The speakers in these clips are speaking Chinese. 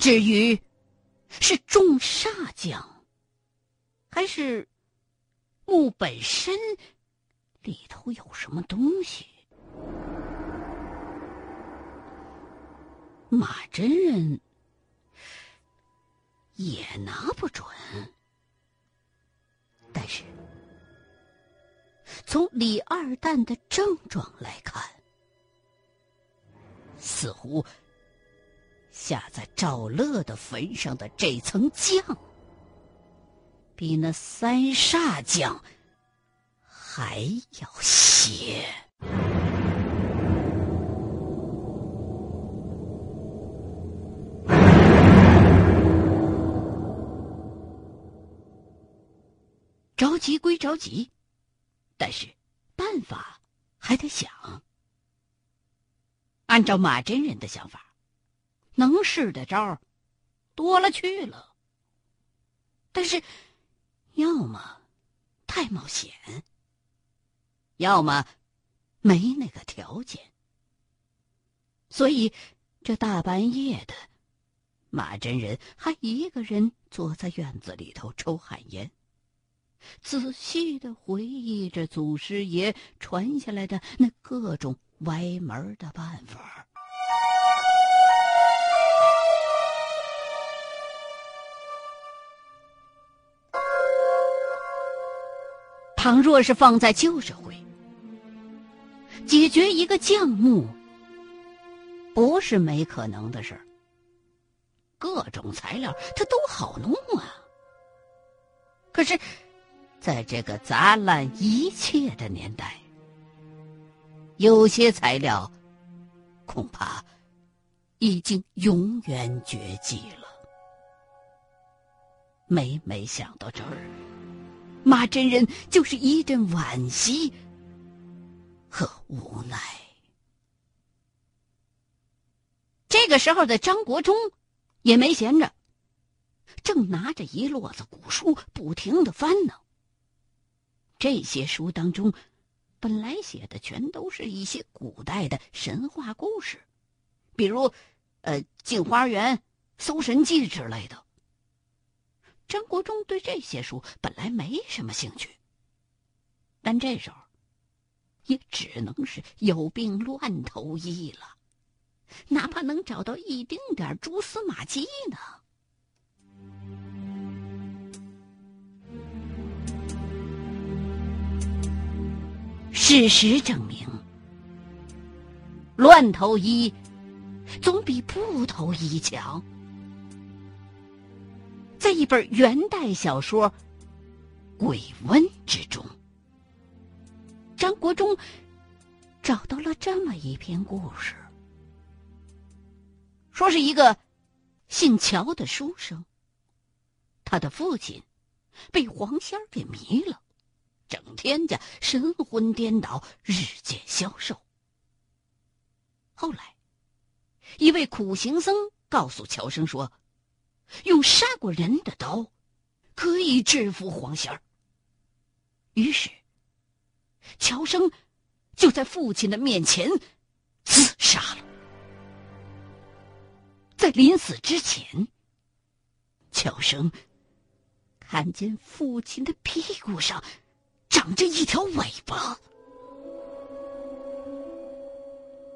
至于是中煞将，还是墓本身里头有什么东西，马真人也拿不准。但是，从李二蛋的症状来看，似乎下在赵乐的坟上的这层酱，比那三煞酱还要邪。着急归着急，但是办法还得想。按照马真人的想法，能使的招多了去了。但是，要么太冒险，要么没那个条件。所以，这大半夜的，马真人还一个人坐在院子里头抽旱烟。仔细的回忆着祖师爷传下来的那各种歪门的办法。倘若是放在旧社会，解决一个将目不是没可能的事儿。各种材料它都好弄啊。可是。在这个杂乱一切的年代，有些材料恐怕已经永远绝迹了。每每想到这儿，马真人就是一阵惋惜和无奈。这个时候的张国忠也没闲着，正拿着一摞子古书，不停的翻呢。这些书当中，本来写的全都是一些古代的神话故事，比如，呃，《镜花缘》《搜神记》之类的。张国忠对这些书本来没什么兴趣，但这时候，也只能是有病乱投医了，哪怕能找到一丁点蛛丝马迹呢。事实证明，乱投医总比不投医强。在一本元代小说《鬼瘟》之中，张国忠找到了这么一篇故事：说是一个姓乔的书生，他的父亲被黄仙儿给迷了。整天家神魂颠倒，日渐消瘦。后来，一位苦行僧告诉乔生说：“用杀过人的刀，可以制服黄仙儿。”于是，乔生就在父亲的面前自杀了。在临死之前，乔生看见父亲的屁股上。长着一条尾巴，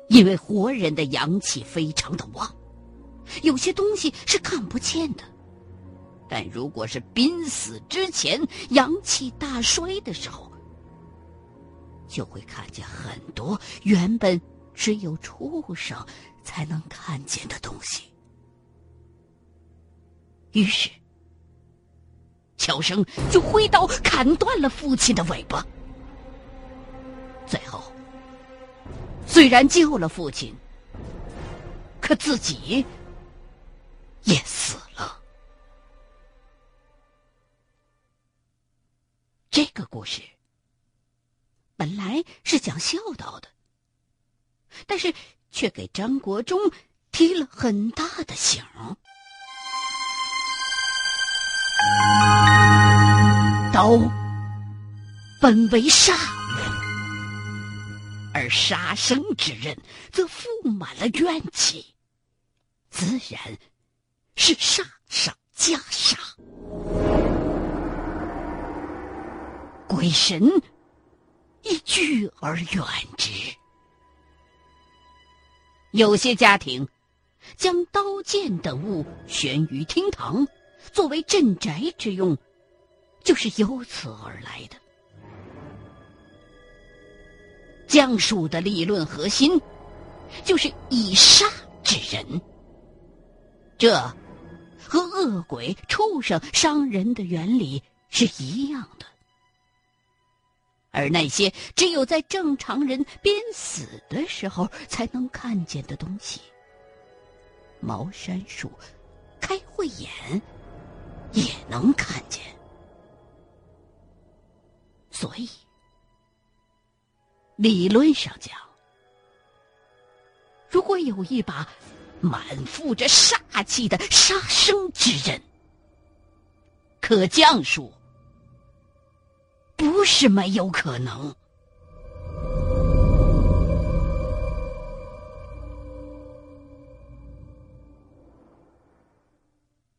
因为活人的阳气非常的旺，有些东西是看不见的。但如果是濒死之前阳气大衰的时候，就会看见很多原本只有畜生才能看见的东西。于是。乔生就挥刀砍断了父亲的尾巴，最后虽然救了父亲，可自己也死了。这个故事本来是讲孝道的，但是却给张国忠提了很大的醒。刀本为杀，而杀生之刃则富满了怨气，自然是杀上加杀，鬼神亦拒而远之。有些家庭将刀剑等物悬于厅堂，作为镇宅之用，就是由此而来的。江术的理论核心就是以杀止人，这和恶鬼、畜生伤人的原理是一样的。而那些只有在正常人濒死的时候才能看见的东西，茅山术开慧眼也能看见，所以理论上讲，如果有一把满腹着杀气的杀生之刃，可将说。不是没有可能。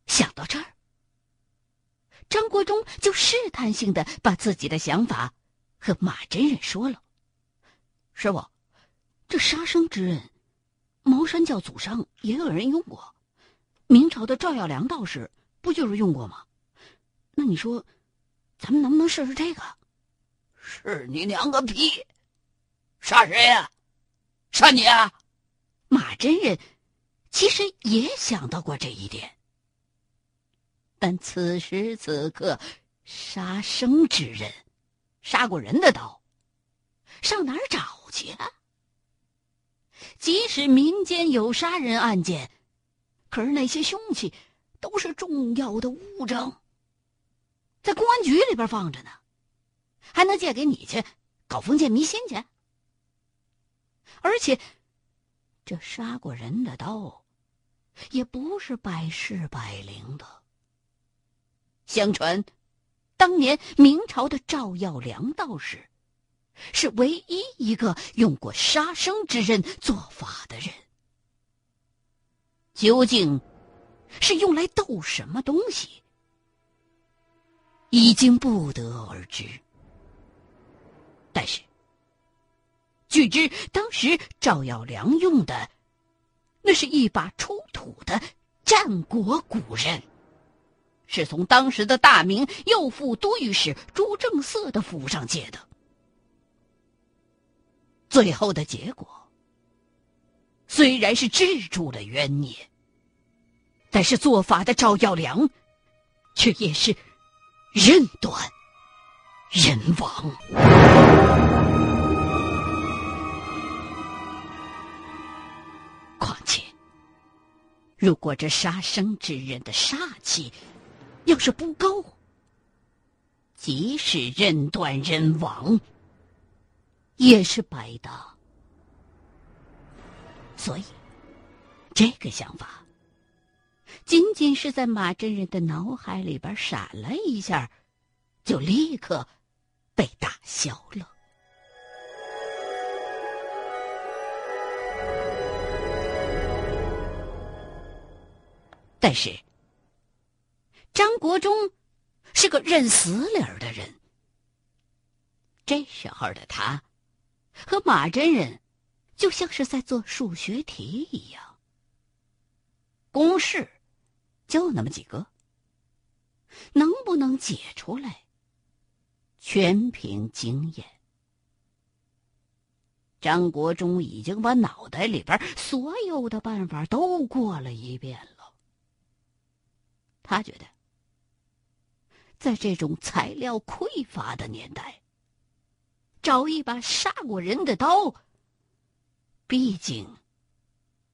想到这儿，张国忠就试探性的把自己的想法和马真人说了：“师傅，这杀生之刃，茅山教祖上也有人用过，明朝的赵耀良道士不就是用过吗？那你说？”咱们能不能试试这个？是你娘个屁！杀谁呀？杀你啊！马真人其实也想到过这一点，但此时此刻，杀生之人，杀过人的刀，上哪儿找去啊？即使民间有杀人案件，可是那些凶器都是重要的物证。在公安局里边放着呢，还能借给你去搞封建迷信去？而且，这杀过人的刀，也不是百试百灵的。相传，当年明朝的赵耀良道士，是唯一一个用过杀生之刃做法的人。究竟是用来斗什么东西？已经不得而知，但是，据知当时赵耀良用的，那是一把出土的战国古刃，是从当时的大明右副都御史朱正色的府上借的。最后的结果，虽然是治住了冤孽，但是做法的赵耀良，却也是。刃断人亡。况且，如果这杀生之人的煞气要是不高，即使刃断人亡，也是白的。所以，这个想法。仅仅是在马真人的脑海里边闪了一下，就立刻被打消了。但是，张国忠是个认死理儿的人。这时候的他，和马真人就像是在做数学题一样，公式。就那么几个，能不能解出来？全凭经验。张国忠已经把脑袋里边所有的办法都过了一遍了。他觉得，在这种材料匮乏的年代，找一把杀过人的刀，毕竟。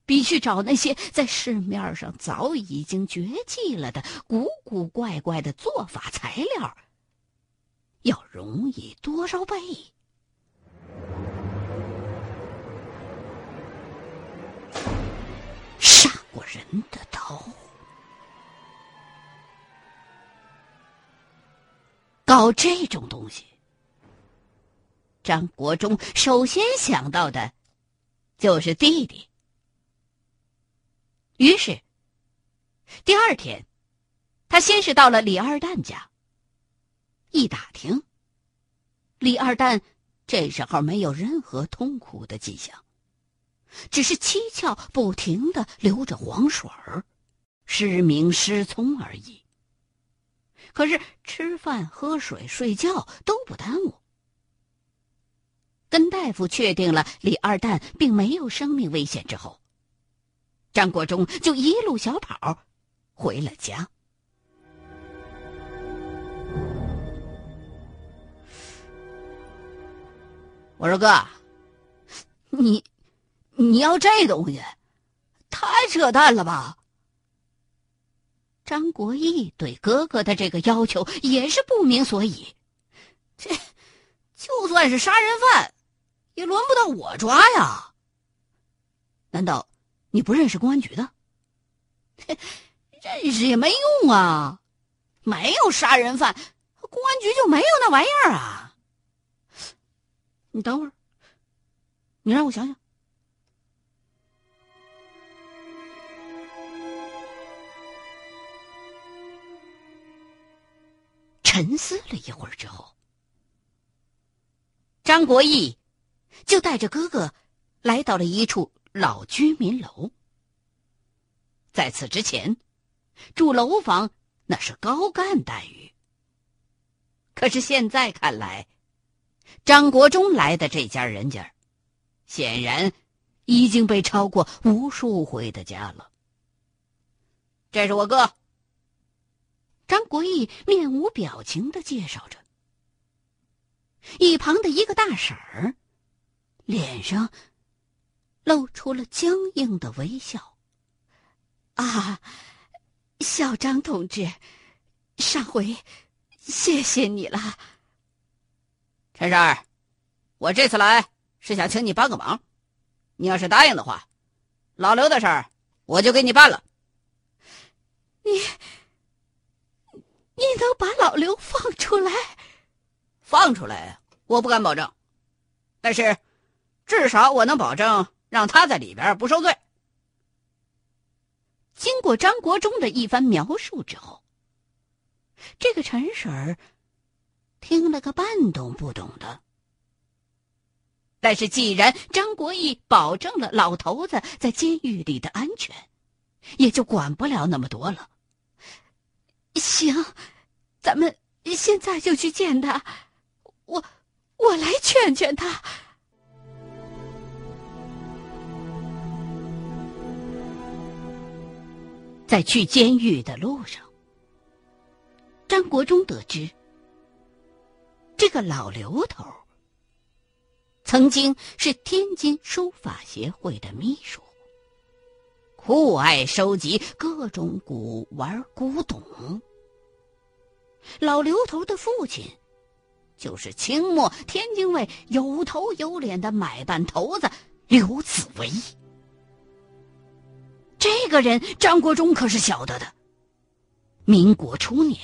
比去找那些在市面上早已经绝迹了的古古怪怪的做法材料要容易多少倍？杀过人的刀，搞这种东西，张国忠首先想到的，就是弟弟。于是，第二天，他先是到了李二蛋家。一打听，李二蛋这时候没有任何痛苦的迹象，只是七窍不停的流着黄水儿，失明失聪而已。可是吃饭、喝水、睡觉都不耽误。跟大夫确定了李二蛋并没有生命危险之后，张国忠就一路小跑回了家。我说哥，你你要这东西，太扯淡了吧？张国义对哥哥的这个要求也是不明所以。这就算是杀人犯，也轮不到我抓呀。难道你不认识公安局的？认识也没用啊，没有杀人犯，公安局就没有那玩意儿啊。你等会儿，你让我想想。沉思了一会儿之后，张国义就带着哥哥来到了一处老居民楼。在此之前，住楼房那是高干待遇，可是现在看来。张国忠来的这家人家，显然已经被抄过无数回的家了。这是我哥。张国义面无表情的介绍着。一旁的一个大婶儿，脸上露出了僵硬的微笑。啊，小张同志，上回谢谢你了。陈婶儿，我这次来是想请你帮个忙，你要是答应的话，老刘的事儿我就给你办了。你，你能把老刘放出来？放出来，我不敢保证，但是至少我能保证让他在里边不受罪。经过张国忠的一番描述之后，这个陈婶儿。听了个半懂不懂的，但是既然张国义保证了老头子在监狱里的安全，也就管不了那么多了。行，咱们现在就去见他，我我来劝劝他。在去监狱的路上，张国忠得知。这个老刘头曾经是天津书法协会的秘书，酷爱收集各种古玩古董。老刘头的父亲就是清末天津卫有头有脸的买办头子刘子维。这个人张国忠可是晓得的。民国初年。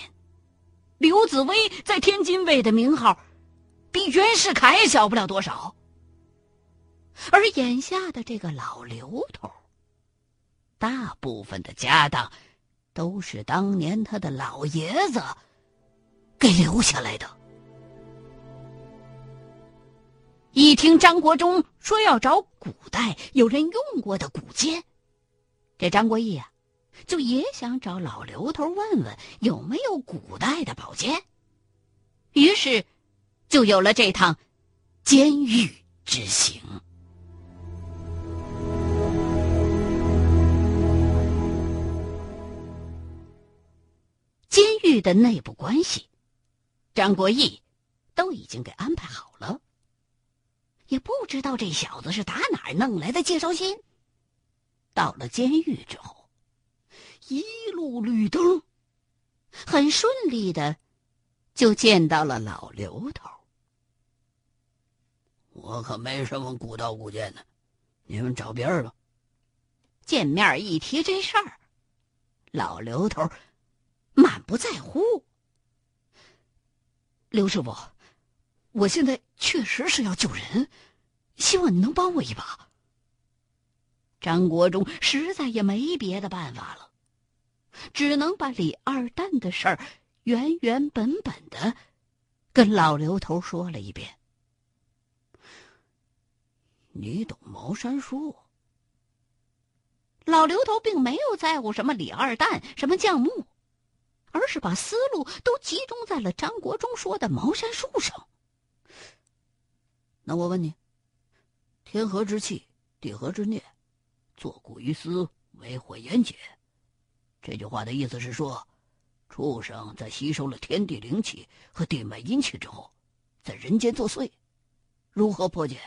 刘紫薇在天津卫的名号，比袁世凯小不了多少。而眼下的这个老刘头，大部分的家当，都是当年他的老爷子给留下来的。一听张国忠说要找古代有人用过的古剑，这张国义呀。就也想找老刘头问问有没有古代的宝剑，于是就有了这趟监狱之行。监狱的内部关系，张国义都已经给安排好了，也不知道这小子是打哪儿弄来的介绍信。到了监狱之后。一路绿灯，很顺利的就见到了老刘头。我可没什么古道古剑的，你们找别人吧。见面一提这事儿，老刘头满不在乎。刘师傅，我现在确实是要救人，希望你能帮我一把。张国忠实在也没别的办法了。只能把李二蛋的事儿原原本本的跟老刘头说了一遍。你懂茅山术？老刘头并没有在乎什么李二蛋、什么降木，而是把思路都集中在了张国忠说的茅山术上。那我问你：天河之气，地河之孽，作古于斯，为火炎解。这句话的意思是说，畜生在吸收了天地灵气和地脉阴气之后，在人间作祟，如何破解？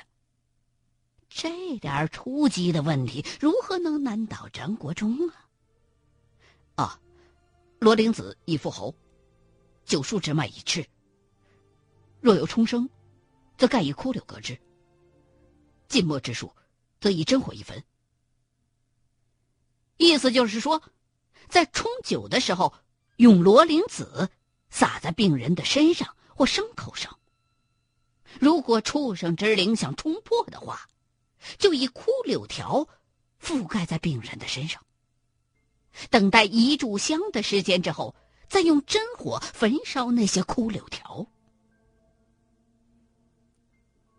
这点初级的问题，如何能难倒张国忠啊？啊，罗灵子以复侯，九树之脉已赤。若有重生，则盖以枯柳隔之；近墨之术，则以真火一焚。意思就是说，在冲酒的时候，用罗灵子洒在病人的身上或牲口上。如果畜生之灵想冲破的话，就以枯柳条覆盖在病人的身上，等待一炷香的时间之后，再用真火焚烧那些枯柳条。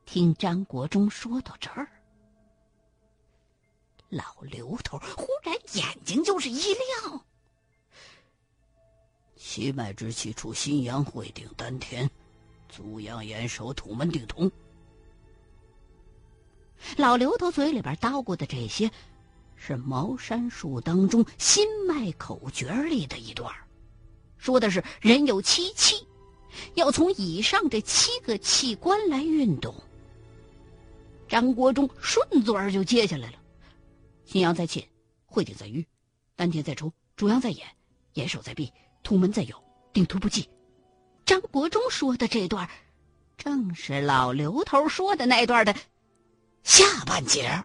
听张国忠说到这儿，老刘头忽然眼睛就是一亮。七脉之气出心阳，会顶丹田，足阳眼手土门顶通。老刘头嘴里边叨咕的这些，是茅山术当中心脉口诀里的一段说的是人有七气，要从以上这七个器官来运动。张国忠顺嘴就接下来了：阴阳在沁，会顶在瘀，丹田在冲，主阳在眼，眼手在闭，土门在有，定图不济。张国忠说的这段，正是老刘头说的那段的。下半截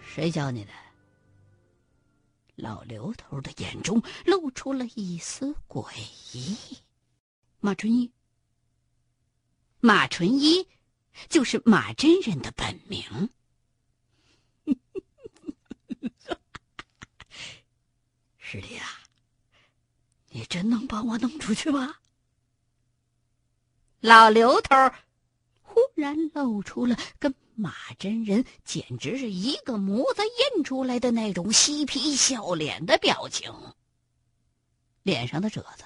谁教你的？老刘头的眼中露出了一丝诡异。马纯一，马纯一，就是马真人的本名。师弟啊，你真能帮我弄出去吗？老刘头忽然露出了跟马真人简直是一个模子印出来的那种嬉皮笑脸的表情，脸上的褶子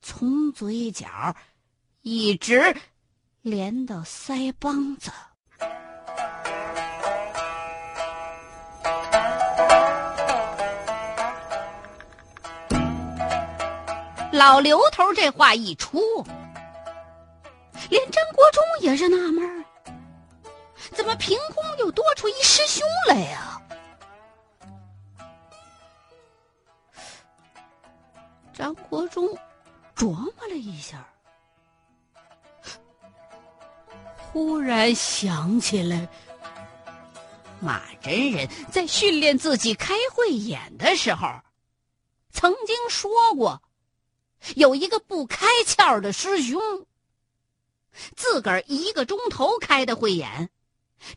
从嘴角一直连到腮帮子。老刘头这话一出。连张国忠也是纳闷儿，怎么凭空又多出一师兄来呀？张国忠琢磨了一下，忽然想起来，马真人在训练自己开慧眼的时候，曾经说过，有一个不开窍的师兄。自个儿一个钟头开的慧眼，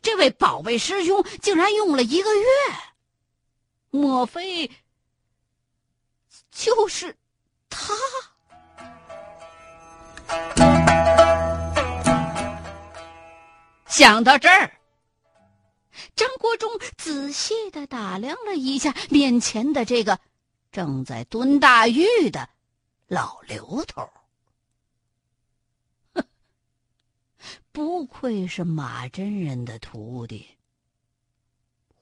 这位宝贝师兄竟然用了一个月。莫非就是他？想到这儿，张国忠仔细的打量了一下面前的这个正在蹲大狱的老刘头。不愧是马真人的徒弟，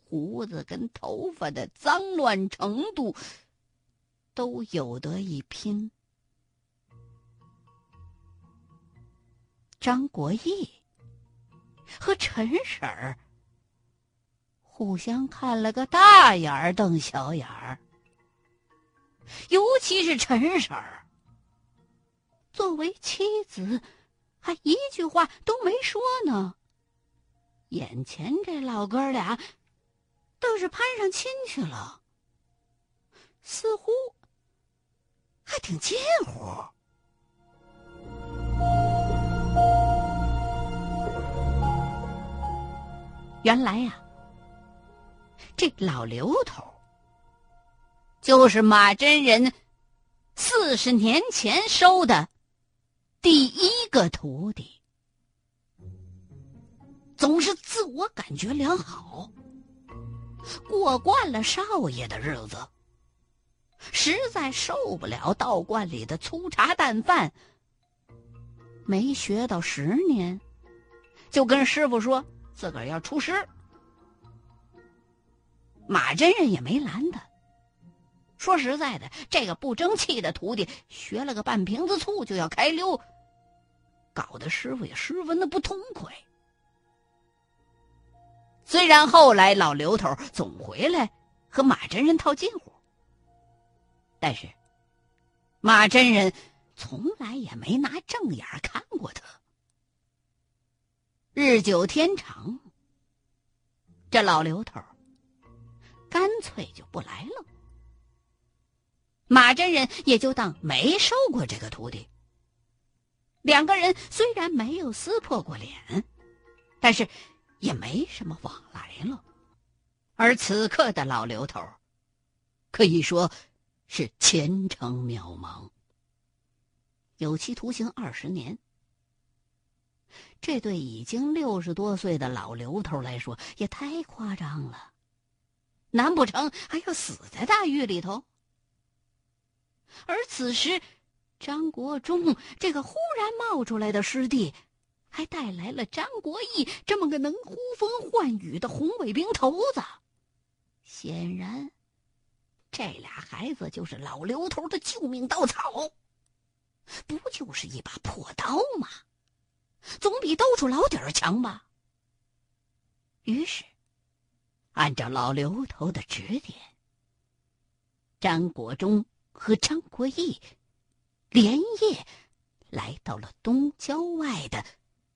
胡子跟头发的脏乱程度都有得一拼。张国义和陈婶儿互相看了个大眼儿瞪小眼儿，尤其是陈婶儿，作为妻子。还一句话都没说呢。眼前这老哥俩倒是攀上亲去了，似乎还挺近乎。原来呀，这老刘头就是马真人四十年前收的第一个徒弟，总是自我感觉良好，过惯了少爷的日子，实在受不了道观里的粗茶淡饭，没学到十年，就跟师傅说自个儿要出师。马真人也没拦他。说实在的，这个不争气的徒弟学了个半瓶子醋就要开溜，搞得师傅也十分的不痛快。虽然后来老刘头总回来和马真人套近乎，但是马真人从来也没拿正眼看过他。日久天长，这老刘头。干脆就不来了。马真人也就当没收过这个徒弟。两个人虽然没有撕破过脸，但是也没什么往来了。而此刻的老刘头，可以说是前程渺茫，有期徒刑二十年。这对已经六十多岁的老刘头来说，也太夸张了。难不成还要死在大狱里头？而此时，张国忠这个忽然冒出来的师弟，还带来了张国义这么个能呼风唤雨的红卫兵头子。显然，这俩孩子就是老刘头的救命稻草。不就是一把破刀吗？总比兜出老底儿强吧。于是。按照老刘头的指点，张国忠和张国义连夜来到了东郊外的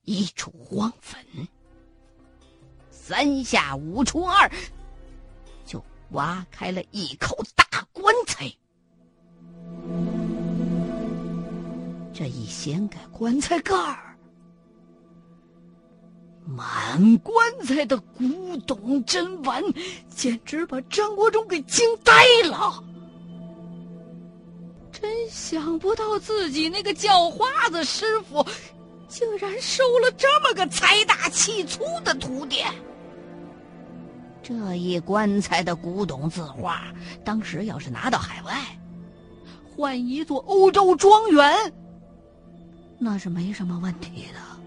一处荒坟，三下五除二就挖开了一口大棺材。这一掀开棺材盖儿。满棺材的古董珍玩，简直把张国忠给惊呆了。真想不到自己那个叫花子师傅，竟然收了这么个财大气粗的徒弟。这一棺材的古董字画，当时要是拿到海外，换一座欧洲庄园，那是没什么问题的。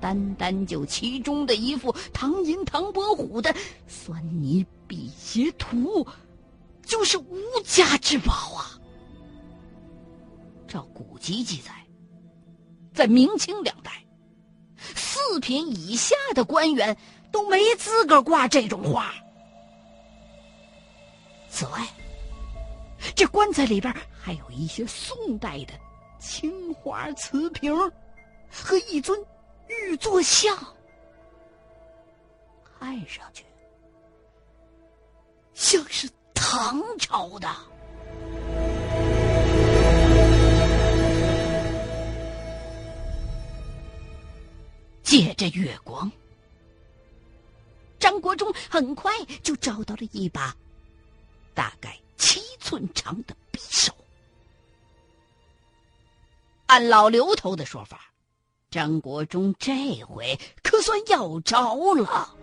单单就其中的一幅唐寅唐伯虎的酸泥辟邪图，就是无价之宝啊！照古籍记载，在明清两代，四品以下的官员都没资格挂这种画。此外，这棺材里边还有一些宋代的青花瓷瓶和一尊。玉座像，看上去像是唐朝的。借着月光，张国忠很快就找到了一把大概七寸长的匕首。按老刘头的说法。张国忠这回可算要着了。